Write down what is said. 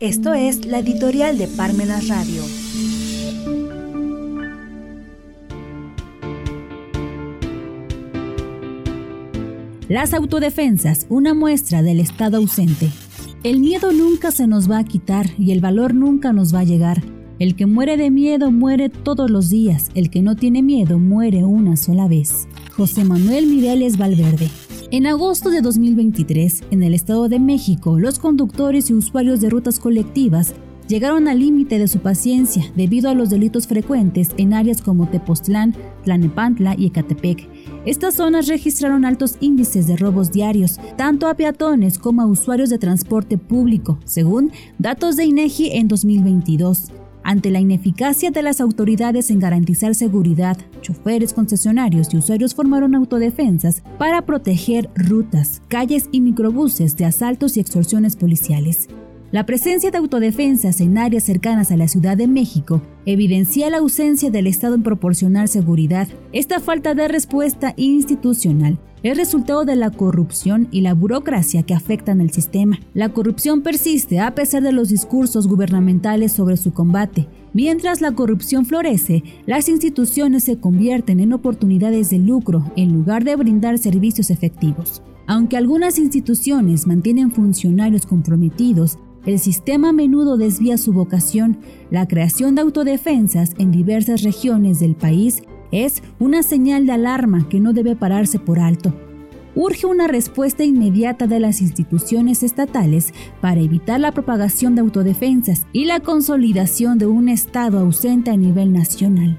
Esto es la editorial de Parmenas Radio. Las autodefensas, una muestra del Estado ausente. El miedo nunca se nos va a quitar y el valor nunca nos va a llegar. El que muere de miedo muere todos los días, el que no tiene miedo muere una sola vez. José Manuel Mireles Valverde. En agosto de 2023, en el Estado de México, los conductores y usuarios de rutas colectivas llegaron al límite de su paciencia debido a los delitos frecuentes en áreas como Tepoztlán, Tlanepantla y Ecatepec. Estas zonas registraron altos índices de robos diarios, tanto a peatones como a usuarios de transporte público, según datos de INEGI en 2022. Ante la ineficacia de las autoridades en garantizar seguridad, choferes, concesionarios y usuarios formaron autodefensas para proteger rutas, calles y microbuses de asaltos y extorsiones policiales. La presencia de autodefensas en áreas cercanas a la Ciudad de México evidencia la ausencia del Estado en proporcionar seguridad. Esta falta de respuesta institucional es resultado de la corrupción y la burocracia que afectan el sistema. La corrupción persiste a pesar de los discursos gubernamentales sobre su combate. Mientras la corrupción florece, las instituciones se convierten en oportunidades de lucro en lugar de brindar servicios efectivos. Aunque algunas instituciones mantienen funcionarios comprometidos, el sistema a menudo desvía su vocación. La creación de autodefensas en diversas regiones del país es una señal de alarma que no debe pararse por alto. Urge una respuesta inmediata de las instituciones estatales para evitar la propagación de autodefensas y la consolidación de un Estado ausente a nivel nacional.